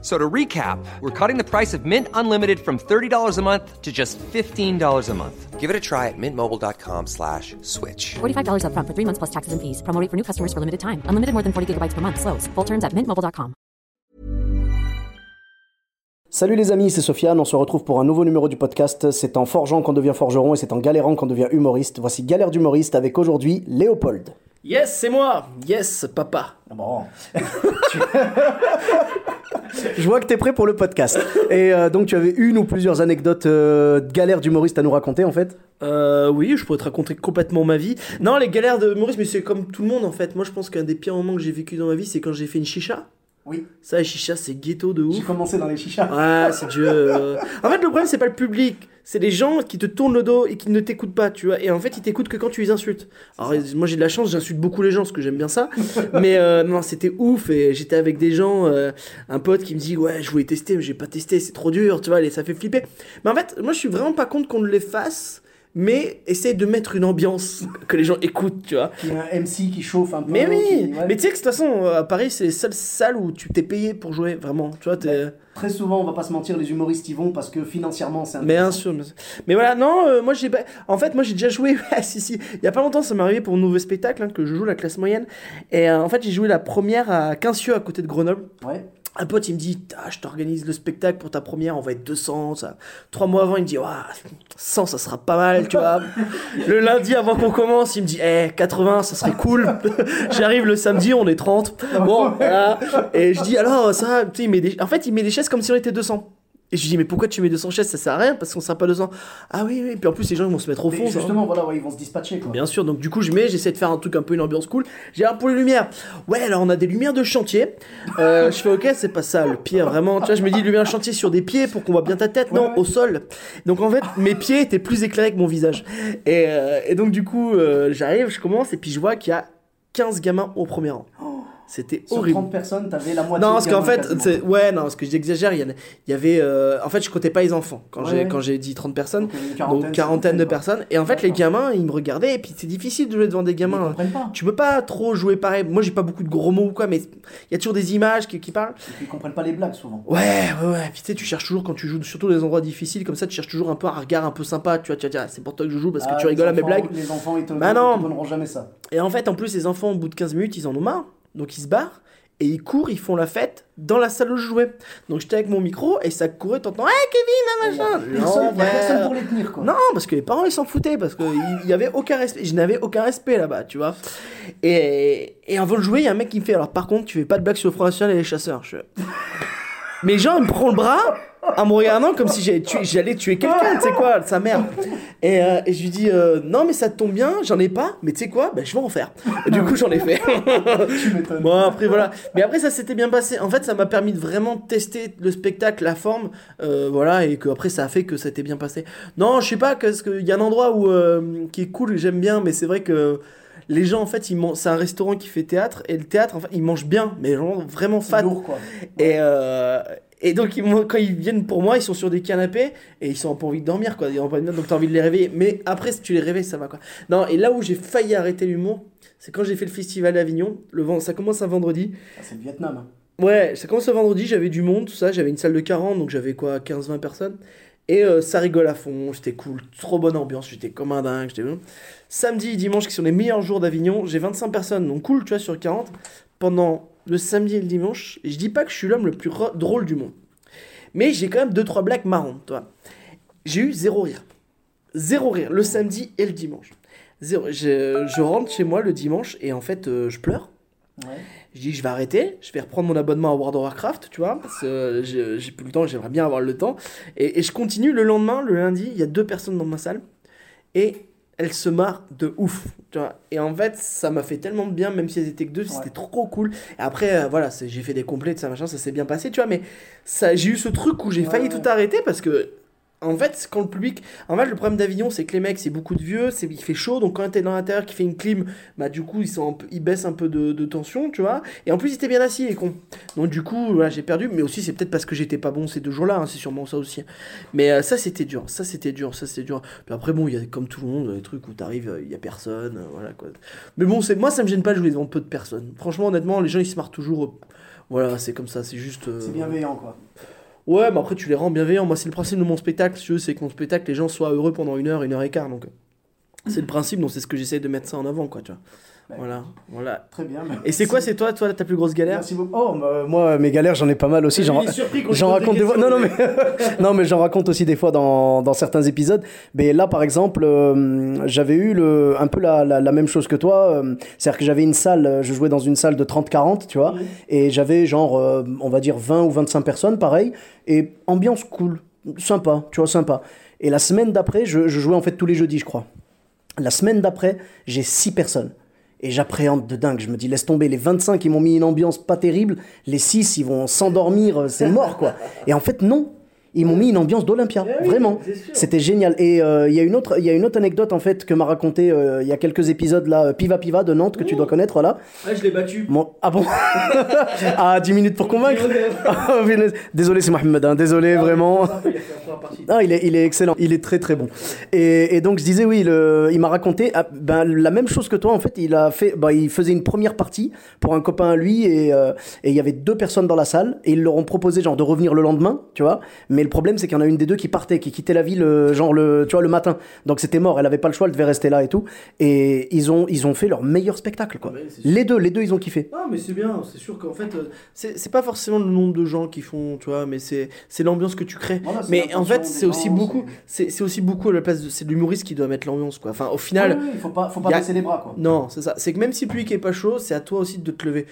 So to recap, we're cutting the price of Mint Unlimited from $30 a month to just $15 a month. Give it a try at mintmobile.com slash switch. $45 upfront for three months plus taxes and fees. Promo rate for new customers for limited time. Unlimited more than 40 gigabytes per month. Slows. Full terms at mintmobile.com. Salut les amis, c'est Sofiane. On se retrouve pour un nouveau numéro du podcast. C'est en forgeant qu'on devient forgeron et c'est en galérant qu'on devient humoriste. Voici Galère d'humoriste avec aujourd'hui Léopold. Yes, c'est moi. Yes, papa. Bon. Je vois que tu es prêt pour le podcast. Et euh, donc tu avais une ou plusieurs anecdotes euh, de galères d'humoriste à nous raconter en fait? Euh, oui, je pourrais te raconter complètement ma vie. Non, les galères de Maurice, mais c'est comme tout le monde en fait. Moi, je pense qu'un des pires moments que j'ai vécu dans ma vie, c'est quand j'ai fait une chicha. Oui. Ça, les chichas, c'est ghetto de J'ai ouf. commencé dans les chichas. Ouais, c'est Dieu. En fait, le problème, c'est pas le public. C'est les gens qui te tournent le dos et qui ne t'écoutent pas, tu vois. Et en fait, ils t'écoutent que quand tu les insultes. Alors, moi, j'ai de la chance, j'insulte beaucoup les gens parce que j'aime bien ça. mais euh, non, c'était ouf. Et j'étais avec des gens, euh, un pote qui me dit Ouais, je voulais tester, mais j'ai pas testé, c'est trop dur, tu vois, et ça fait flipper. Mais en fait, moi, je suis vraiment pas contre qu'on les fasse, mais essaye de mettre une ambiance que les gens écoutent, tu vois. Il y a un MC qui chauffe un peu. Mais oui, qui- ouais. mais tu sais que de toute façon, à Paris, c'est les seules salles où tu t'es payé pour jouer, vraiment. Tu vois, t'es. Très souvent, on va pas se mentir, les humoristes y vont parce que financièrement c'est Mais bien sûr, bien sûr. Mais voilà, non, euh, moi j'ai. En fait, moi j'ai déjà joué. ouais, si, si. Il y a pas longtemps, ça m'est arrivé pour un nouveau spectacle hein, que je joue la classe moyenne. Et euh, en fait, j'ai joué la première à Quincieux à côté de Grenoble. Ouais. Un pote, il me dit ah, Je t'organise le spectacle pour ta première, on va être 200. Ça. Trois mois avant, il me dit Ouah, 100, ça sera pas mal, tu vois. le lundi, avant qu'on commence, il me dit Eh, 80, ça serait cool. J'arrive le samedi, on est 30. Bon, voilà. Et je dis Alors, ça, tu sais, il met des... en fait, il met des chaises comme si on était 200. Et je lui dis Mais pourquoi tu mets 200 chaises? Ça sert à rien parce qu'on sera pas 200. Ah oui, oui. Puis en plus, les gens ils vont se mettre au fond. ça. justement, voilà, ouais, ils vont se dispatcher quoi. Bien sûr, donc du coup je mets, j'essaie de faire un truc un peu une ambiance cool. J'ai alors pour les lumières, ouais alors on a des lumières de chantier. Euh, je fais ok c'est pas ça le pire vraiment. Tu vois je me dis lumière de chantier sur des pieds pour qu'on voit bien ta tête, non ouais. au sol. Donc en fait mes pieds étaient plus éclairés que mon visage. Et, euh, et donc du coup euh, j'arrive, je commence et puis je vois qu'il y a 15 gamins au premier rang. C'était Sur horrible. 30 personnes, t'avais la moitié. Non, parce qu'en fait, c'est- ouais, non, parce que j'exagère, il y, avait. euh, en fait, je comptais pas les enfants quand Ouais, j'ai ouais. quand j'ai dit 30 personnes. Donc, une quarantaine, Donc, quarantaine de personnes. Et en fait, les gamins, ils me regardaient, et puis c'est difficile de jouer devant des gamins. comprennent pas. Tu peux pas trop jouer pareil. Moi, j'ai pas beaucoup de gros mots ou quoi, mais il y a toujours des images qui, qui parlent. Et puis, ils comprennent pas les blagues souvent. Ouais, ouais, ouais. Puis tu sais, tu cherches toujours quand tu joues, surtout dans des endroits difficiles comme ça, tu cherches toujours un peu un regard un peu sympa. Tu vois, tu vas dire, Ah, c'est pour toi que je joue parce Ah, que tu les rigoles à mes blagues. Les enfants, ils te, Bah ils te donneront jamais ça. Et en fait, en plus, les enfants, au bout de 15 minutes, ils en ont marre. Donc ils se barrent. Et ils courent, ils font la fête dans la salle où je jouais. Donc j'étais avec mon micro et ça courait, t'entends, hey Kevin, ah, machin. Personne, Non, personne pour les tenir quoi. Non, parce que les parents ils s'en foutaient, parce qu'il y avait aucun respect. Je n'avais aucun respect là-bas, tu vois. Et, et avant de jouer, il y a un mec qui me fait Alors par contre, tu fais pas de blague sur le Front National et les chasseurs. Je... Mais genre, il me prend le bras en me regardant comme si j'allais tuer, j'allais tuer quelqu'un, tu sais quoi, sa mère. Et, euh, et je lui dis euh, Non, mais ça te tombe bien, j'en ai pas, mais tu sais quoi, bah, je vais en faire. Et du coup, j'en ai fait. Tu m'étonnes. Bon après voilà, mais après ça s'était bien passé. En fait ça m'a permis de vraiment tester le spectacle, la forme, euh, voilà, et que après ça a fait que ça était bien passé. Non, je sais pas, parce qu'il y a un endroit où qui est cool, j'aime bien, mais c'est vrai que les gens en fait ils c'est un restaurant qui fait théâtre et le théâtre en fait ils mangent bien, mais genre vraiment fat. lourd quoi. Et euh, et donc ils quand ils viennent pour moi, ils sont sur des canapés et ils sont pas envie de dormir quoi. Ils ont pas envie de- donc t'as envie de les réveiller. Mais après si tu les réveilles ça va quoi. Non et là où j'ai failli arrêter l'humour, c'est quand j'ai fait le festival d'Avignon. Le vent, ça commence un vendredi. Ah, c'est le Vietnam. hein. Ouais, ça commence le vendredi, j'avais du monde, tout ça, j'avais une salle de 40, donc j'avais quoi, 15-20 personnes. Et euh, ça rigole à fond, c'était cool, trop bonne ambiance, j'étais comme un dingue, j'étais. Samedi et dimanche, qui sont les meilleurs jours d'Avignon, j'ai 25 personnes, donc cool, tu vois, sur 40. Pendant le samedi et le dimanche, et je dis pas que je suis l'homme le plus drôle du monde. Mais j'ai quand même 2-3 blagues marrantes, tu vois. J'ai eu zéro rire. Zéro rire, le samedi et le dimanche. Zéro. Je, je rentre chez moi le dimanche et en fait, euh, je pleure. Ouais. Je dis, je vais arrêter, je vais reprendre mon abonnement à World of Warcraft, tu vois, parce que j'ai j'ai plus le temps, j'aimerais bien avoir le temps. Et, et je continue le lendemain, le lundi, il y a deux personnes dans ma salle, et elles se marrent de ouf, tu vois. Et en fait, ça m'a fait tellement de bien, même si elles étaient que deux, c'était trop cool. Et après, euh, voilà, j'ai fait des complets, de ça, machin, ça s'est bien passé, tu vois, mais ça, j'ai eu ce truc où j'ai Ouais, failli ouais. tout arrêter parce que En fait, quand le public. En fait, le problème d'Avignon, c'est que les mecs, c'est beaucoup de vieux, c'est... il fait chaud, donc quand t'es dans l'intérieur qui fait une clim, bah du coup, ils, sont un peu- ils baissent un peu de... tension, tu vois. Et en plus, ils étaient bien assis, les cons. Donc du coup, j'ai perdu, mais aussi, c'est peut-être parce que j'étais pas bon ces deux jours-là, hein, c'est sûrement ça aussi. Mais euh, ça, c'était dur, ça, c'était dur, ça, c'était dur. Puis après, bon, il y a comme tout le monde, des trucs où t'arrives, euh, il y a personne, euh, voilà quoi. Mais bon, c'est... moi, ça me gêne pas de jouer devant peu de personnes. Franchement, honnêtement, les gens, ils se marrent toujours. Voilà, c'est comme ça, c'est juste. C'est bienveillant, quoi. Ouais, mais après tu les rends bienveillants. Moi, c'est le principe de mon spectacle, si c'est que spectacle, les gens soient heureux pendant une heure, une heure et quart. Donc, euh, c'est le principe, donc c'est ce que j'essaie de mettre ça en avant, quoi, tu vois. Voilà, voilà. Très bien. Et c'est quoi, c'est toi, toi, ta plus grosse galère? Merci beaucoup. Oh, bah, moi, mes galères, j'en ai pas mal aussi. J'en, je j'en des raconte des fois. Non, non, mais, non, mais j'en raconte aussi des fois dans, dans certains épisodes. Mais là, par exemple, euh, j'avais eu le, un peu la, la, la même chose que toi. euh, c'est-à-dire que j'avais une salle, je jouais dans une salle de 30-40, tu vois. Et j'avais genre, euh, on va dire 20 ou 25 personnes, pareil. Et ambiance cool, sympa, tu vois, sympa. Et la semaine d'après, je, je jouais en fait tous les jeudis, je crois. La semaine d'après, j'ai 6 personnes. Et j'appréhende de dingue. Je me dis, laisse tomber. Les 25, ils m'ont mis une ambiance pas terrible. Les 6, ils vont s'endormir. euh, C'est mort, quoi. Et en fait, non. Ils m'ont mis une ambiance d'Olympia. Vraiment. C'était génial. Et euh, il y a une autre, il y a une autre anecdote, en fait, que m'a raconté euh, il y a quelques épisodes, là, Piva Piva de Nantes, que tu dois connaître. Ouais, je l'ai battu. Ah bon? Ah, 10 minutes pour convaincre Ah. Désolé, c'est Mohamed. hein. Désolé, vraiment. Ah, il est, il est excellent, il est très très bon. Et, et donc je disais oui, le, il m'a raconté ah, ben, la même chose que toi en fait. Il a fait, ben, il faisait une première partie pour un copain à lui et, euh, et il y avait deux personnes dans la salle et ils leur ont proposé genre de revenir le lendemain, tu vois. Mais le problème c'est qu'il y en a une des deux qui partait, qui quittait la ville euh, genre le, tu vois le matin. Donc c'était mort, elle avait pas le choix, elle devait rester là et tout. Et ils ont, ils ont fait leur meilleur spectacle quoi. Ouais, les deux, les deux ils ont kiffé. Non, mais c'est bien, c'est sûr qu'en fait, euh, c'est pas forcément le nombre de gens qui font, tu vois, mais c'est l'ambiance que tu crées. Voilà, mais en fait, c'est aussi beaucoup, c'est aussi beaucoup à la place de. C'est l'humoriste qui doit mettre l'ambiance, quoi. Enfin, au final. il faut pas, faut pas y a- baisser les bras quoi. Non, c'est ça. C'est que même si le public est pas chaud, c'est à toi aussi de te lever.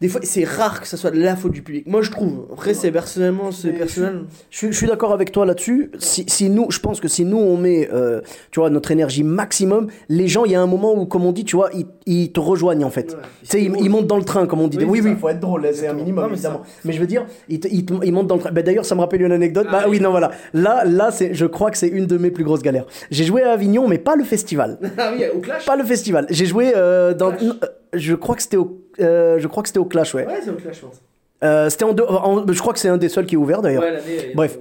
Des fois, c'est rare que ça soit de la faute du public. Moi, je trouve. Après, c'est personnellement, c'est personnel. Je, suis- je suis d'accord avec toi là-dessus. Si, si nous, je pense que si nous on met, euh, tu vois, notre énergie maximum, les gens, il y a un moment où, comme on dit, tu vois, ils, ils te rejoignent en fait. Ouais. Tu sais, ils, ils montent dans le train, comme on dit. Oui, Oui, oui, ça. il faut être drôle, c'est un minimum Non, mais évidemment. ça- Mais je veux dire, ils, te- ils, te- ils montent dans le train. Ben, D'ailleurs, ça me rappelle une anecdote. bah oui, non, voilà. Là, là, c'est, je crois que c'est une de mes plus grosses galères. J'ai joué à Avignon, mais pas le festival. Ah oui, au clash pas le festival. J'ai joué euh, dans. Clash. Je crois que c'était au. euh, je crois que c'était au Clash, ouais. Ouais, c'est au clash, je pense. Euh, c'était en, deux- en- je crois que c'est un des seuls qui est ouvert d'ailleurs. Ouais, l'année. elle est- Bref.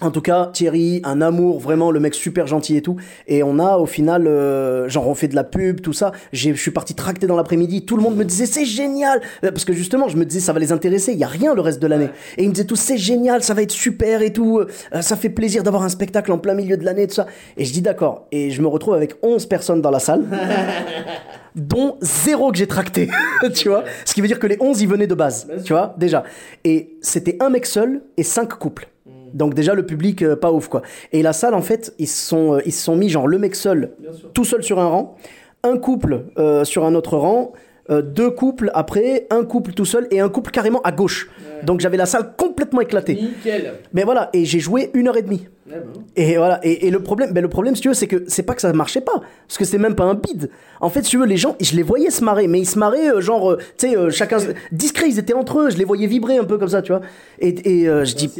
En tout cas, Thierry, un amour, vraiment le mec super gentil et tout. Et on a au final, euh, genre on fait de la pub, tout ça. J'ai- Je suis parti tracter dans l'après-midi. Tout le monde me disait c'est génial, Euh, parce que justement je me disais ça va les intéresser. Il y a rien le reste de l'année. Et ils me disaient tous c'est génial, ça va être super et tout. Euh, ça fait plaisir d'avoir un spectacle en plein milieu de l'année, tout ça. Et je dis d'accord. Et je me retrouve avec 11 personnes dans la salle. dont zéro que j'ai tracté, tu vois. Ce qui veut dire que les 11, ils venaient de base, tu vois, déjà. Et c'était un mec seul et cinq couples. Donc déjà le public euh, pas ouf quoi. Et la salle en fait ils se sont euh, ils sont mis genre le mec seul tout seul sur un rang, un couple euh, sur un autre rang, deux couples après, un couple tout seul et un couple carrément à gauche. Donc j'avais la salle complètement éclatée. Nickel. Mais voilà et j'ai joué une heure et demie. Bah. Et voilà, et, et le problème, ben le problème, si tu veux, c'est que c'est pas que ça marchait pas, parce que c'est même pas un bide. En fait, si tu veux, les gens, je les voyais se marrer, mais ils se marraient, euh, genre, euh, tu sais, euh, chacun discret, ils étaient entre eux, je les voyais vibrer un peu comme ça, tu vois. Et, et je dis,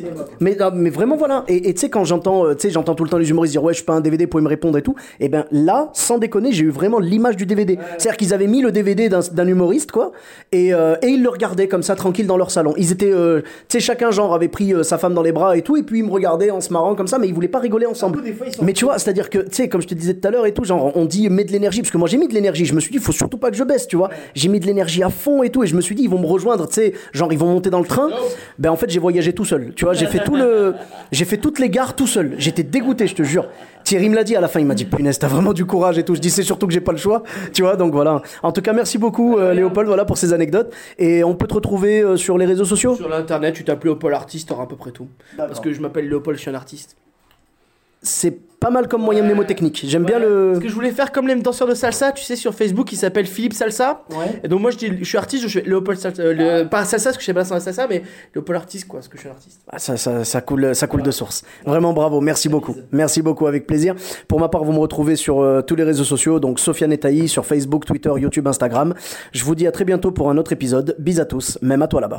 mais, non, mais vraiment voilà. Et tu sais, quand j'entends, tu sais, j'entends tout le temps les humoristes dire, ouais, je suis pas un DVD pour me répondre et tout. Et ben là, sans déconner, j'ai eu vraiment l'image du DVD. C'est-à-dire qu'ils avaient mis le DVD d'un d'un humoriste, quoi, et, et ils le regardaient comme ça, tranquille dans leur salon. Ils étaient, tu sais, chacun genre avait pris sa femme dans les bras et tout, et puis ils me regardaient en se marrant comme ça, mais ils voulaient pas rigoler ensemble. coup, fois, Mais tu vois, c'est-à-dire que, tu sais, comme je te disais tout à l'heure et tout, genre, on dit mets de l'énergie, parce que moi j'ai mis de l'énergie. Je me suis dit, faut surtout pas que je baisse, tu vois. J'ai mis de l'énergie à fond et tout, et je me suis dit, ils vont me rejoindre, tu sais, genre, ils vont monter dans le train. Ben, en fait, j'ai voyagé tout seul, tu vois. J'ai fait tout le, j'ai fait toutes les gares tout seul. J'étais dégoûté, je te jure. Thierry me l'a dit à la fin, il m'a dit, punaise, t'as vraiment du courage et tout. Je dis, c'est surtout que j'ai pas le choix, tu vois. Donc voilà. En tout cas, merci beaucoup, euh, Léopold, voilà, pour ces anecdotes. Et on peut te retrouver euh, sur les réseaux sociaux? Sur l'internet, tu tapes Léopold artiste, t'auras à peu près tout. Parce que je m'appelle Léopold, je suis un artiste. C'est pas mal comme moyen mnémotechnique. J'aime bien le. Parce que je voulais faire comme les danseurs de salsa, tu sais, sur Facebook, il s'appelle Philippe Salsa. Ouais. Et donc moi je dis, je suis artiste, je suis Léopold Salsa. euh, le- Pas salsa, parce que je sais pas la salsa, mais Léopold artiste, quoi, parce que je suis un artiste. Ah, ça, ça, ça coule, ça coule de source. Vraiment bravo, merci beaucoup. Merci beaucoup, avec plaisir. Pour ma part, vous me retrouvez sur euh, tous les réseaux sociaux, donc Sofiane Etaï, sur Facebook, Twitter, YouTube, Instagram. Je vous dis à très bientôt pour un autre épisode. Bis à tous, même à toi là-bas.